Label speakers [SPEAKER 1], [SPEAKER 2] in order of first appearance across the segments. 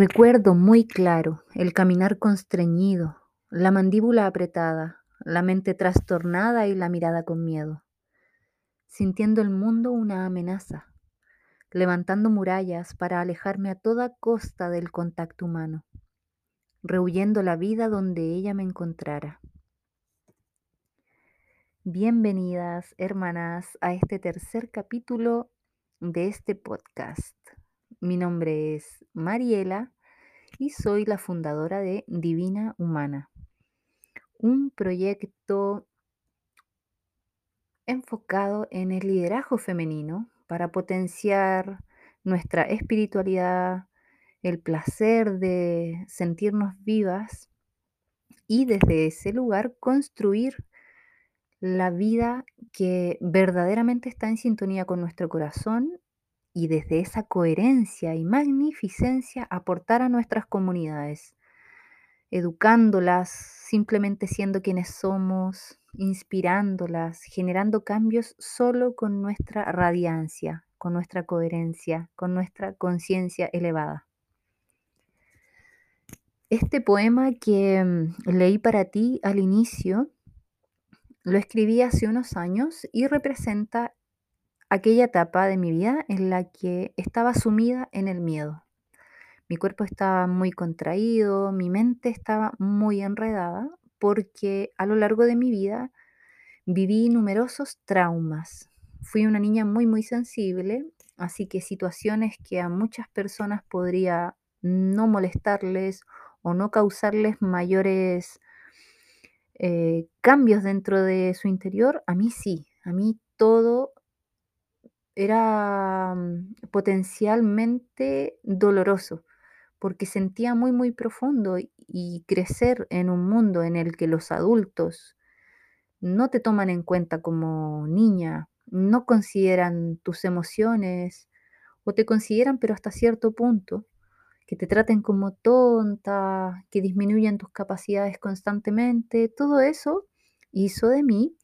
[SPEAKER 1] Recuerdo muy claro el caminar constreñido, la mandíbula apretada, la mente trastornada y la mirada con miedo, sintiendo el mundo una amenaza, levantando murallas para alejarme a toda costa del contacto humano, rehuyendo la vida donde ella me encontrara. Bienvenidas, hermanas, a este tercer capítulo de este podcast. Mi nombre es Mariela y soy la fundadora de Divina Humana, un proyecto enfocado en el liderazgo femenino para potenciar nuestra espiritualidad, el placer de sentirnos vivas y desde ese lugar construir la vida que verdaderamente está en sintonía con nuestro corazón y desde esa coherencia y magnificencia aportar a nuestras comunidades, educándolas, simplemente siendo quienes somos, inspirándolas, generando cambios solo con nuestra radiancia, con nuestra coherencia, con nuestra conciencia elevada. Este poema que mm, leí para ti al inicio lo escribí hace unos años y representa aquella etapa de mi vida en la que estaba sumida en el miedo. Mi cuerpo estaba muy contraído, mi mente estaba muy enredada porque a lo largo de mi vida viví numerosos traumas. Fui una niña muy, muy sensible, así que situaciones que a muchas personas podría no molestarles o no causarles mayores eh, cambios dentro de su interior, a mí sí, a mí todo era mm, potencialmente doloroso, porque sentía muy, muy profundo y crecer en un mundo en el que los adultos no te toman en cuenta como niña, no consideran tus emociones o te consideran pero hasta cierto punto, que te traten como tonta, que disminuyan tus capacidades constantemente, todo eso hizo de mí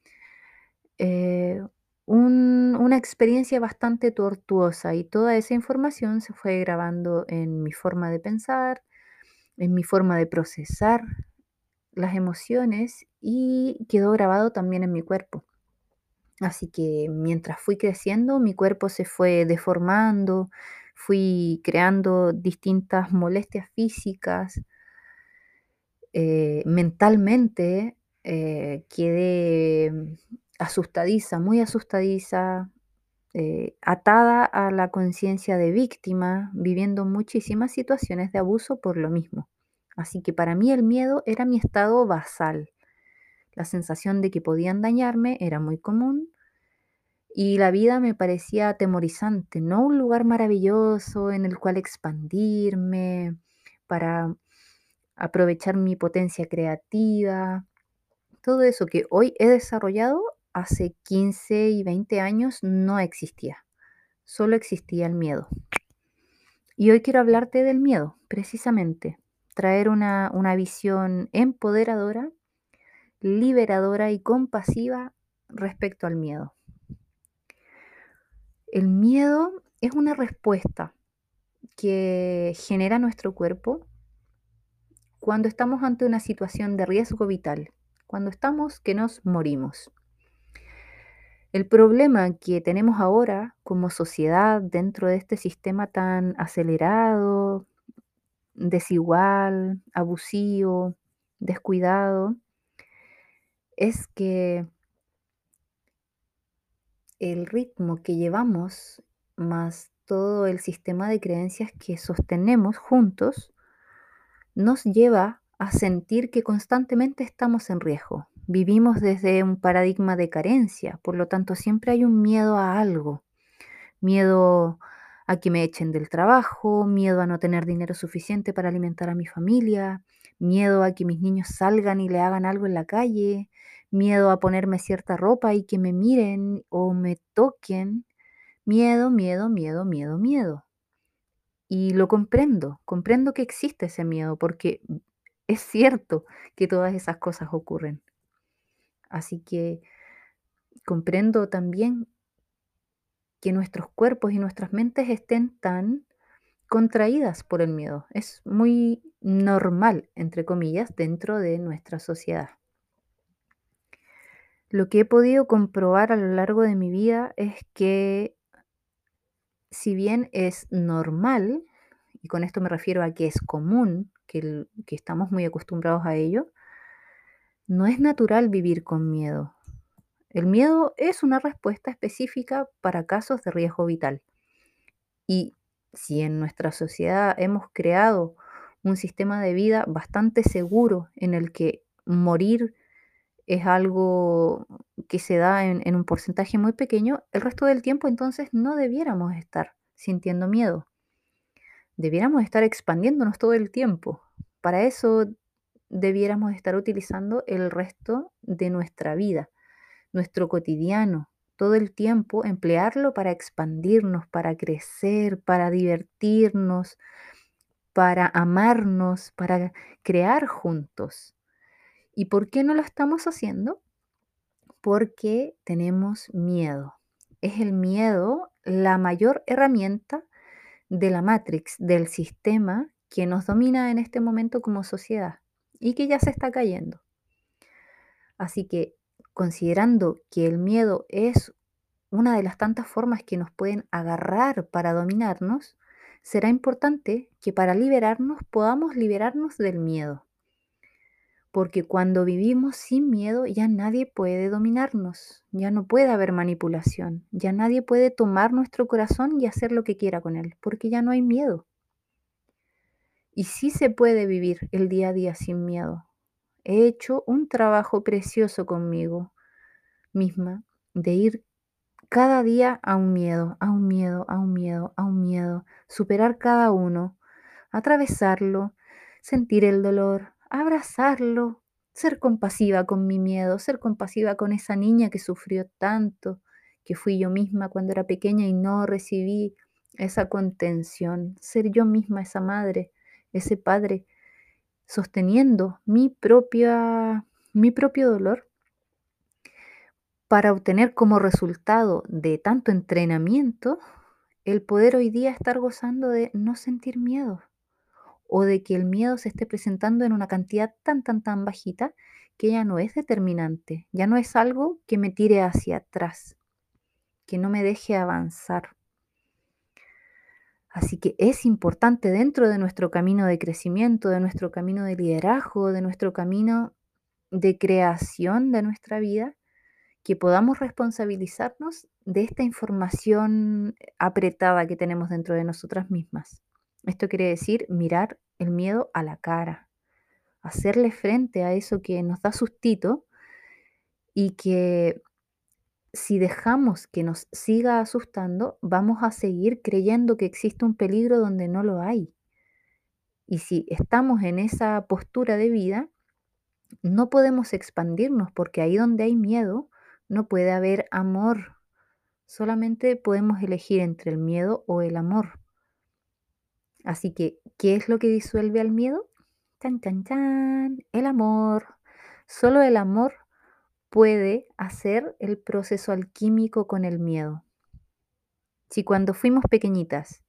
[SPEAKER 1] eh, una experiencia bastante tortuosa y toda esa información se fue grabando en mi forma de pensar, en mi forma de procesar las emociones y quedó grabado también en mi cuerpo. Así que mientras fui creciendo, mi cuerpo se fue deformando, fui creando distintas molestias físicas, eh, mentalmente eh, quedé asustadiza, muy asustadiza, eh, atada a la conciencia de víctima, viviendo muchísimas situaciones de abuso por lo mismo. Así que para mí el miedo era mi estado basal. La sensación de que podían dañarme era muy común y la vida me parecía atemorizante, no un lugar maravilloso en el cual expandirme para aprovechar mi potencia creativa. Todo eso que hoy he desarrollado hace 15 y 20 años no existía. Solo existía el miedo. Y hoy quiero hablarte del miedo, precisamente. Traer una, una visión empoderadora, liberadora y compasiva respecto al miedo. El miedo es una respuesta que genera nuestro cuerpo cuando estamos ante una situación de riesgo vital, cuando estamos que nos morimos. El problema que tenemos ahora como sociedad dentro de este sistema tan acelerado, desigual, abusivo, descuidado, es que el ritmo que llevamos más todo el sistema de creencias que sostenemos juntos nos lleva a sentir que constantemente estamos en riesgo. Vivimos desde un paradigma de carencia, por lo tanto siempre hay un miedo a algo. Miedo a que me echen del trabajo, miedo a no tener dinero suficiente para alimentar a mi familia, miedo a que mis niños salgan y le hagan algo en la calle, miedo a ponerme cierta ropa y que me miren o me toquen. Miedo, miedo, miedo, miedo, miedo. Y lo comprendo, comprendo que existe ese miedo porque es cierto que todas esas cosas ocurren. Así que comprendo también que nuestros cuerpos y nuestras mentes estén tan contraídas por el miedo. Es muy normal, entre comillas, dentro de nuestra sociedad. Lo que he podido comprobar a lo largo de mi vida es que si bien es normal, y con esto me refiero a que es común, que, que estamos muy acostumbrados a ello, no es natural vivir con miedo. El miedo es una respuesta específica para casos de riesgo vital. Y si en nuestra sociedad hemos creado un sistema de vida bastante seguro en el que morir es algo que se da en, un porcentaje muy pequeño, el resto del tiempo entonces no debiéramos estar sintiendo miedo. Debiéramos estar expandiéndonos todo el tiempo. Para eso debiéramos estar utilizando el resto de nuestra vida, nuestro cotidiano, todo el tiempo, emplearlo para expandirnos, para crecer, para divertirnos, para amarnos, para crear juntos. ¿Y por qué no lo estamos haciendo? Porque tenemos miedo. Es el miedo la mayor herramienta de la Matrix, del sistema que nos domina en este momento como sociedad y que ya se está cayendo. Así que considerando que el miedo es una de las tantas formas que nos pueden agarrar para dominarnos, será importante que para liberarnos podamos liberarnos del miedo. Porque cuando vivimos sin miedo ya nadie puede dominarnos, ya no puede haber manipulación, ya nadie puede tomar nuestro corazón y hacer lo que quiera con él, porque ya no hay miedo. Y sí se puede vivir el día a día sin miedo. He hecho un trabajo precioso conmigo misma de ir cada día a un miedo, a un miedo, a un miedo, a un miedo, superar cada uno, atravesarlo, sentir el dolor, abrazarlo, ser compasiva con mi miedo, ser compasiva con esa niña que sufrió tanto, que fui yo misma cuando era pequeña y no recibí esa contención, ser yo misma esa madre, ese padre, sosteniendo mi propia mi propio dolor para obtener como resultado de tanto entrenamiento el poder hoy día estar gozando de no sentir miedo o de que el miedo se esté presentando en una cantidad tan, tan, tan bajita que ya no es determinante, ya no es algo que me tire hacia atrás, que no me deje avanzar. Así que es importante dentro de nuestro camino de crecimiento, de nuestro camino de liderazgo, de nuestro camino de creación de nuestra vida, que podamos responsabilizarnos de esta información apretada que tenemos dentro de nosotras mismas. Esto quiere decir mirar el miedo a la cara, hacerle frente a eso que nos da sustito y que si dejamos que nos siga asustando, vamos a seguir creyendo que existe un peligro donde no lo hay. Y si estamos en esa postura de vida, no podemos expandirnos porque ahí donde hay miedo no puede haber amor. Solamente podemos elegir entre el miedo o el amor. Así que, ¿qué es lo que disuelve al miedo? Chan, chan, chan. El amor. Solo el amor puede hacer el proceso alquímico con el miedo. Si cuando fuimos pequeñitas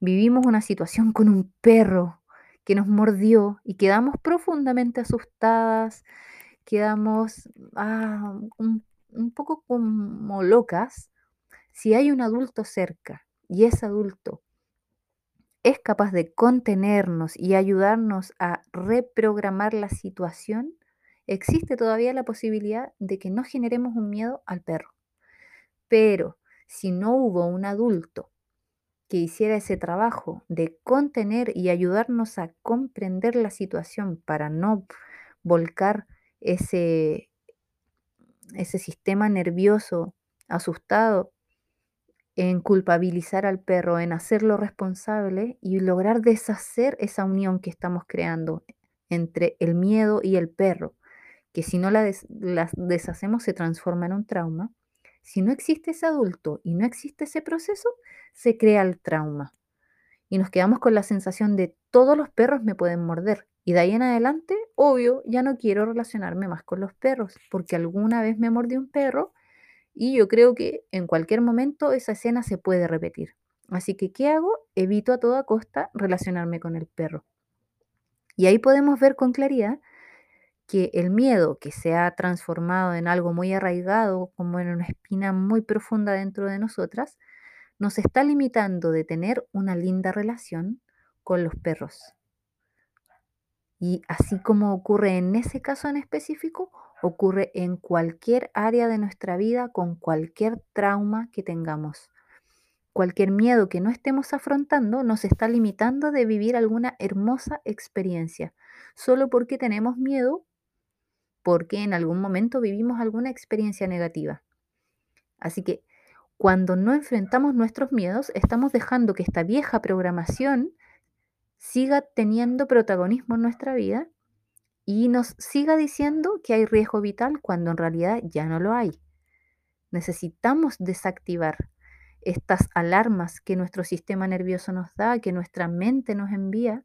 [SPEAKER 1] vivimos una situación con un perro que nos mordió y quedamos profundamente asustadas, quedamos ah, un, un poco como locas, si hay un adulto cerca y ese adulto es capaz de contenernos y ayudarnos a reprogramar la situación, existe todavía la posibilidad de que no generemos un miedo al perro. Pero si no hubo un adulto que hiciera ese trabajo de contener y ayudarnos a comprender la situación para no volcar ese, ese sistema nervioso asustado en culpabilizar al perro, en hacerlo responsable y lograr deshacer esa unión que estamos creando entre el miedo y el perro, que si no la, deshacemos se transforma en un trauma. Si no existe ese adulto y no existe ese proceso, se crea el trauma. Y nos quedamos con la sensación de todos los perros me pueden morder. Y de ahí en adelante, obvio, ya no quiero relacionarme más con los perros, porque alguna vez me mordió un perro y yo creo que en cualquier momento esa escena se puede repetir. Así que, ¿qué hago? Evito a toda costa relacionarme con el perro. Y ahí podemos ver con claridad que el miedo que se ha transformado en algo muy arraigado, como en una espina muy profunda dentro de nosotras, nos está limitando de tener una linda relación con los perros. Y así como ocurre en ese caso en específico, ocurre en cualquier área de nuestra vida con cualquier trauma que tengamos. Cualquier miedo que no estemos afrontando nos está limitando de vivir alguna hermosa experiencia, solo porque tenemos miedo, porque en algún momento vivimos alguna experiencia negativa. Así que cuando no enfrentamos nuestros miedos, estamos dejando que esta vieja programación siga teniendo protagonismo en nuestra vida y nos siga diciendo que hay riesgo vital cuando en realidad ya no lo hay. Necesitamos desactivar estas alarmas que nuestro sistema nervioso nos da, que nuestra mente nos envía.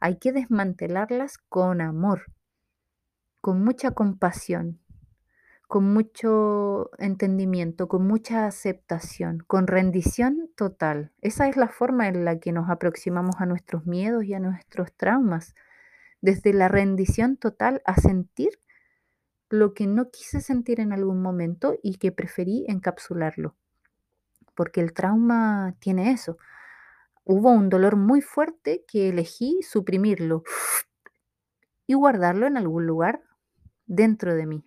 [SPEAKER 1] Hay que desmantelarlas con amor, con mucha compasión, con mucho entendimiento, con mucha aceptación, con rendición total. Esa es la forma en la que nos aproximamos a nuestros miedos y a nuestros traumas. Desde la rendición total a sentir lo que no quise sentir en algún momento y que preferí encapsularlo. Porque el trauma tiene eso. Hubo un dolor muy fuerte que elegí suprimirlo y guardarlo en algún lugar dentro de mí.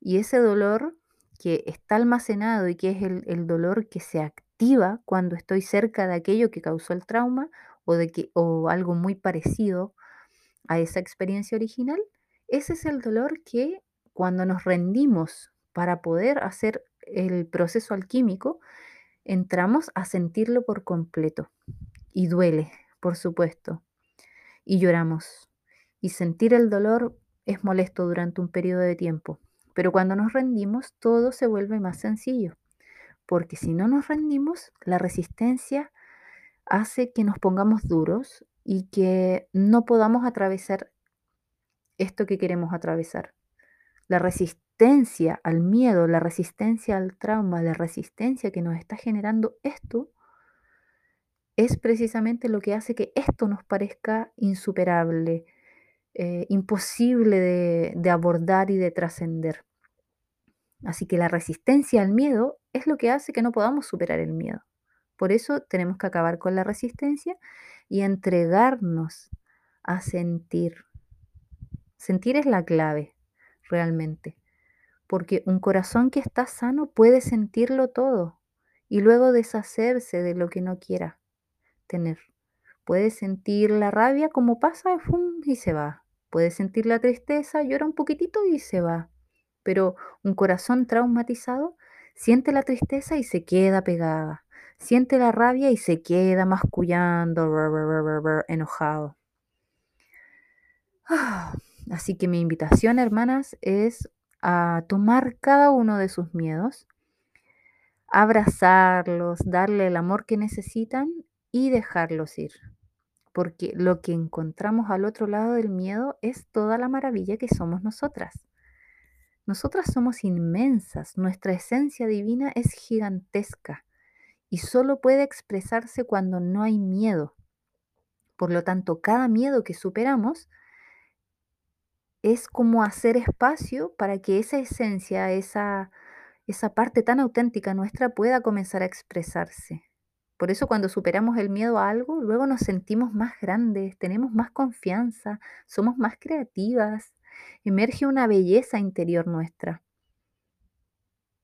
[SPEAKER 1] Y ese dolor que está almacenado y que es el, dolor que se activa cuando estoy cerca de aquello que causó el trauma o, de que, o algo muy parecido a esa experiencia original, ese es el dolor que cuando nos rendimos para poder hacer el proceso alquímico, entramos a sentirlo por completo. Y duele, por supuesto. Y lloramos. Y sentir el dolor es molesto durante un periodo de tiempo. Pero cuando nos rendimos, todo se vuelve más sencillo, porque si no nos rendimos, la resistencia hace que nos pongamos duros y que no podamos atravesar esto que queremos atravesar. La resistencia al miedo, la resistencia al trauma, la resistencia que nos está generando esto, es precisamente lo que hace que esto nos parezca insuperable, eh, imposible de, de abordar y de trascender. Así que la resistencia al miedo es lo que hace que no podamos superar el miedo. Por eso tenemos que acabar con la resistencia y entregarnos a sentir. Sentir es la clave, realmente. Porque un corazón que está sano puede sentirlo todo y luego deshacerse de lo que no quiera tener. Puede sentir la rabia como pasa y se va. Puede sentir la tristeza, llora un poquitito y se va. Pero un corazón traumatizado siente la tristeza y se queda pegada. Siente la rabia y se queda mascullando, enojado. Así que mi invitación, hermanas, es a tomar cada uno de sus miedos, abrazarlos, darle el amor que necesitan y dejarlos ir porque lo que encontramos al otro lado del miedo es toda la maravilla que somos nosotras. Nosotras somos inmensas, nuestra esencia divina es gigantesca y solo puede expresarse cuando no hay miedo. Por lo tanto, cada miedo que superamos es como hacer espacio para que esa esencia, esa, esa parte tan auténtica nuestra pueda comenzar a expresarse. Por eso cuando superamos el miedo a algo, luego nos sentimos más grandes, tenemos más confianza, somos más creativas, emerge una belleza interior nuestra.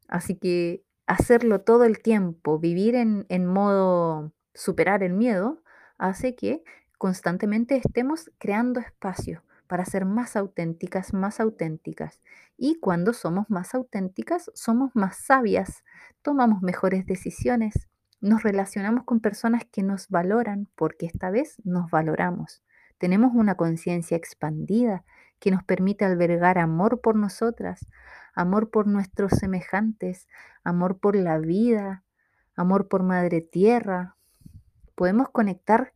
[SPEAKER 1] Así que hacerlo todo el tiempo, vivir en, modo superar el miedo, hace que constantemente estemos creando espacio para ser más auténticas, más auténticas. Y cuando somos más auténticas, somos más sabias, tomamos mejores decisiones, nos relacionamos con personas que nos valoran porque esta vez nos valoramos. Tenemos una conciencia expandida que nos permite albergar amor por nosotras, amor por nuestros semejantes, amor por la vida, amor por Madre Tierra. Podemos conectar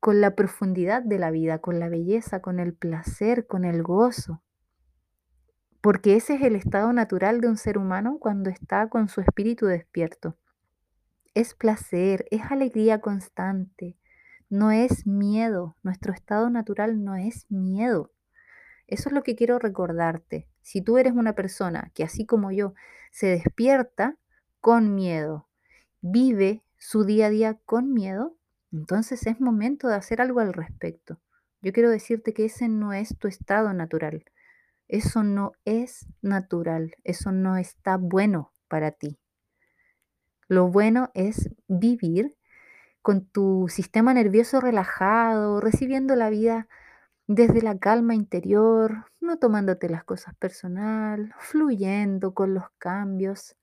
[SPEAKER 1] con la profundidad de la vida, con la belleza, con el placer, con el gozo. Porque ese es el estado natural de un ser humano cuando está con su espíritu despierto. Es placer, es alegría constante, no es miedo. Nuestro estado natural no es miedo. Eso es lo que quiero recordarte. Si tú eres una persona que así como yo se despierta con miedo, vive su día a día con miedo, entonces es momento de hacer algo al respecto. Yo quiero decirte que ese no es tu estado natural. Eso no es natural. Eso no está bueno para ti. Lo bueno es vivir con tu sistema nervioso relajado, recibiendo la vida desde la calma interior, no tomándote las cosas personal, fluyendo con los cambios,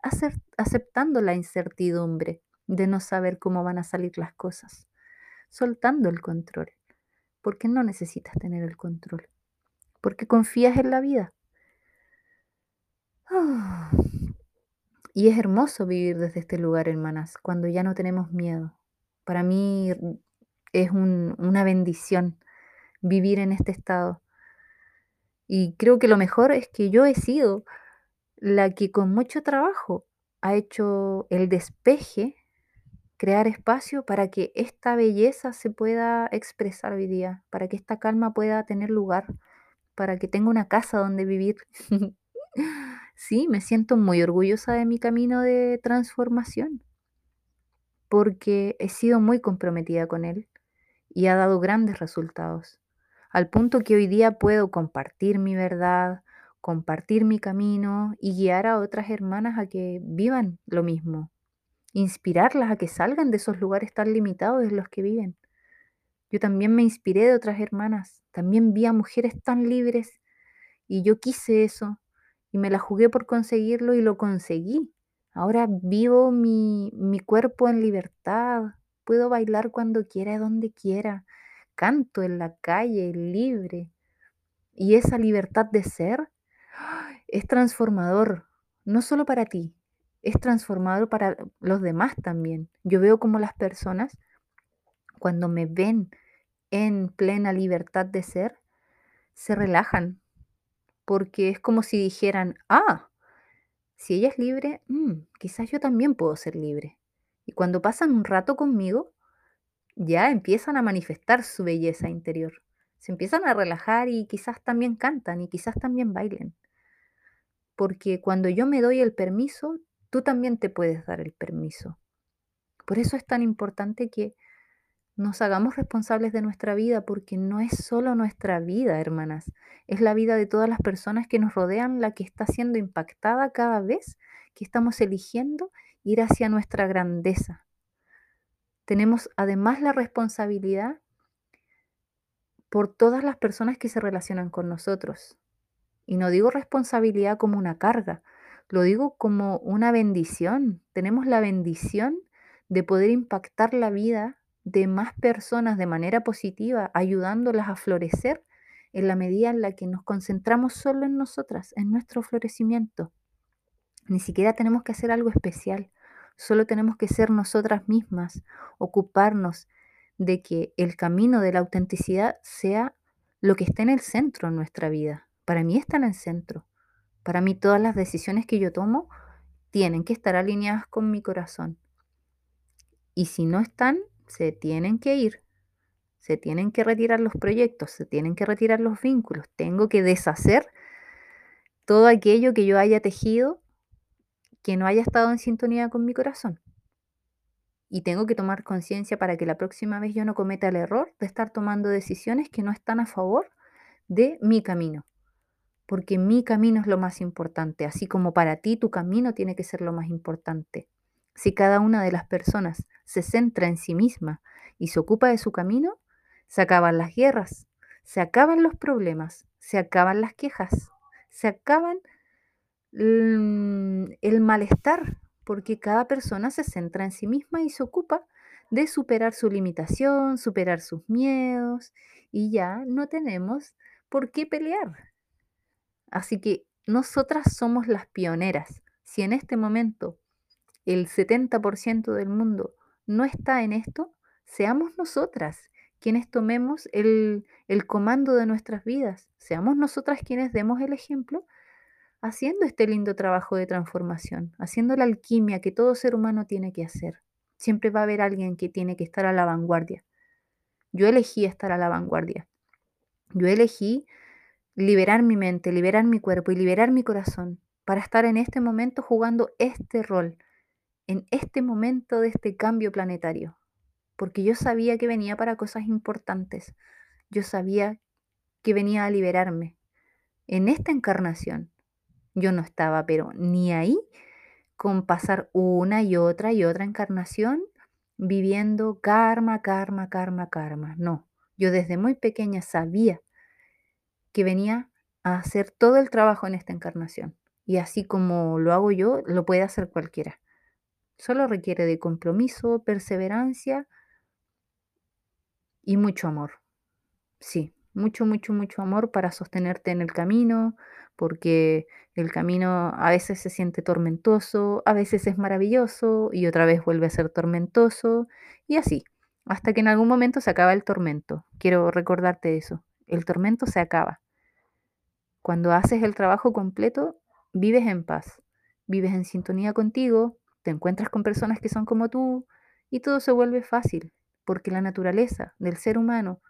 [SPEAKER 1] aceptando la incertidumbre de no saber cómo van a salir las cosas, soltando el control, porque no necesitas tener el control, porque confías en la vida. Ah. Y es hermoso vivir desde este lugar, hermanas, cuando ya no tenemos miedo. Para mí es una bendición vivir en este estado. Y creo que lo mejor es que yo he sido la que con mucho trabajo ha hecho el despeje, crear espacio para que esta belleza se pueda expresar hoy día, para que esta calma pueda tener lugar, para que tenga una casa donde vivir. sí, me siento muy orgullosa de mi camino de transformación, porque he sido muy comprometida con él y ha dado grandes resultados al punto que hoy día puedo compartir mi verdad, compartir mi camino y guiar a otras hermanas a que vivan lo mismo, inspirarlas a que salgan de esos lugares tan limitados en los que viven. Yo también me inspiré de otras hermanas, también vi a mujeres tan libres y yo quise eso y me la jugué por conseguirlo y lo conseguí. Ahora vivo mi, mi cuerpo en libertad, puedo bailar cuando quiera, donde quiera, canto en la calle, libre. Y esa libertad de ser es transformador, no solo para ti, es transformador para los demás también. Yo veo como las personas, cuando me ven en plena libertad de ser, se relajan, porque es como si dijeran, ah, si ella es libre, mm, quizás yo también puedo ser libre. Y cuando pasan un rato conmigo, ya empiezan a manifestar su belleza interior. Se empiezan a relajar y quizás también cantan y quizás también bailen. Porque cuando yo me doy el permiso, tú también te puedes dar el permiso. Por eso es tan importante que nos hagamos responsables de nuestra vida, porque no es solo nuestra vida, hermanas, es la vida de todas las personas que nos rodean la que está siendo impactada cada vez que estamos eligiendo ir hacia nuestra grandeza, tenemos además la responsabilidad por todas las personas que se relacionan con nosotros. Y no digo responsabilidad como una carga, lo digo como una bendición. Tenemos la bendición de poder impactar la vida de más personas de manera positiva, ayudándolas a florecer en la medida en la que nos concentramos solo en nosotras, en nuestro florecimiento. Ni siquiera tenemos que hacer algo especial. Solo tenemos que ser nosotras mismas, ocuparnos de que el camino de la autenticidad sea lo que esté en el centro en nuestra vida. Para mí está en el centro. Para mí todas las decisiones que yo tomo tienen que estar alineadas con mi corazón. Y si no están, se tienen que ir. Se tienen que retirar los proyectos, se tienen que retirar los vínculos. Tengo que deshacer todo aquello que yo haya tejido que no haya estado en sintonía con mi corazón. Y tengo que tomar conciencia para que la próxima vez yo no cometa el error de estar tomando decisiones que no están a favor de mi camino. Porque mi camino es lo más importante, así como para ti tu camino tiene que ser lo más importante. Si cada una de las personas se centra en sí misma y se ocupa de su camino, se acaban las guerras, se acaban los problemas, se acaban las quejas, se acaban el malestar, porque cada persona se centra en sí misma y se ocupa de superar su limitación, superar sus miedos y ya no tenemos por qué pelear. Así que nosotras somos las pioneras. Si en este momento el 70% del mundo no está en esto, seamos nosotras quienes tomemos el, el comando de nuestras vidas, seamos nosotras quienes demos el ejemplo haciendo este lindo trabajo de transformación, haciendo la alquimia que todo ser humano tiene que hacer. Siempre va a haber alguien que tiene que estar a la vanguardia. Yo elegí estar a la vanguardia. Yo elegí liberar mi mente, liberar mi cuerpo y liberar mi corazón para estar en este momento jugando este rol, en este momento de este cambio planetario. Porque yo sabía que venía para cosas importantes. Yo sabía que venía a liberarme. En esta encarnación yo no estaba, pero ni ahí con pasar una y otra y otra encarnación viviendo karma, karma, karma, karma. No, yo desde muy pequeña sabía que venía a hacer todo el trabajo en esta encarnación. Y así como lo hago yo, lo puede hacer cualquiera. Solo requiere de compromiso, perseverancia y mucho amor. Sí, mucho, mucho, mucho amor para sostenerte en el camino, porque el camino a veces se siente tormentoso, a veces es maravilloso y otra vez vuelve a ser tormentoso y así, hasta que en algún momento se acaba el tormento. Quiero recordarte eso, el tormento se acaba. Cuando haces el trabajo completo, vives en paz, vives en sintonía contigo, te encuentras con personas que son como tú y todo se vuelve fácil, porque la naturaleza del ser humano,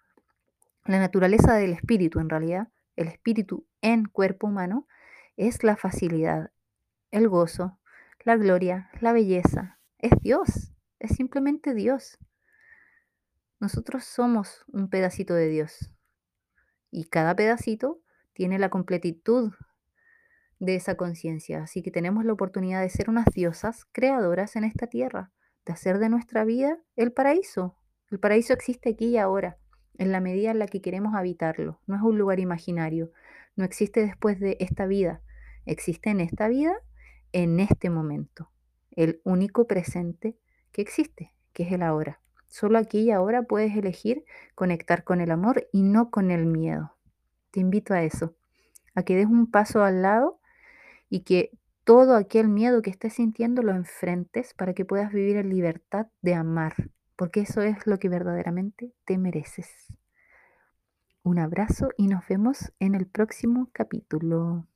[SPEAKER 1] la naturaleza del espíritu en realidad, el espíritu en cuerpo humano, es la facilidad, el gozo, la gloria, la belleza. Es Dios, es simplemente Dios. Nosotros somos un pedacito de Dios y cada pedacito tiene la completitud de esa conciencia. Así que tenemos la oportunidad de ser unas diosas creadoras en esta tierra, de hacer de nuestra vida el paraíso. El paraíso existe aquí y ahora, en la medida en la que queremos habitarlo. No es un lugar imaginario, no existe después de esta vida, existe en esta vida, en este momento. El único presente que existe, que es el ahora. Solo aquí y ahora puedes elegir conectar con el amor y no con el miedo. Te invito a eso, a que des un paso al lado y que todo aquel miedo que estés sintiendo lo enfrentes para que puedas vivir en libertad de amar, porque eso es lo que verdaderamente te mereces. Un abrazo y nos vemos en el próximo capítulo.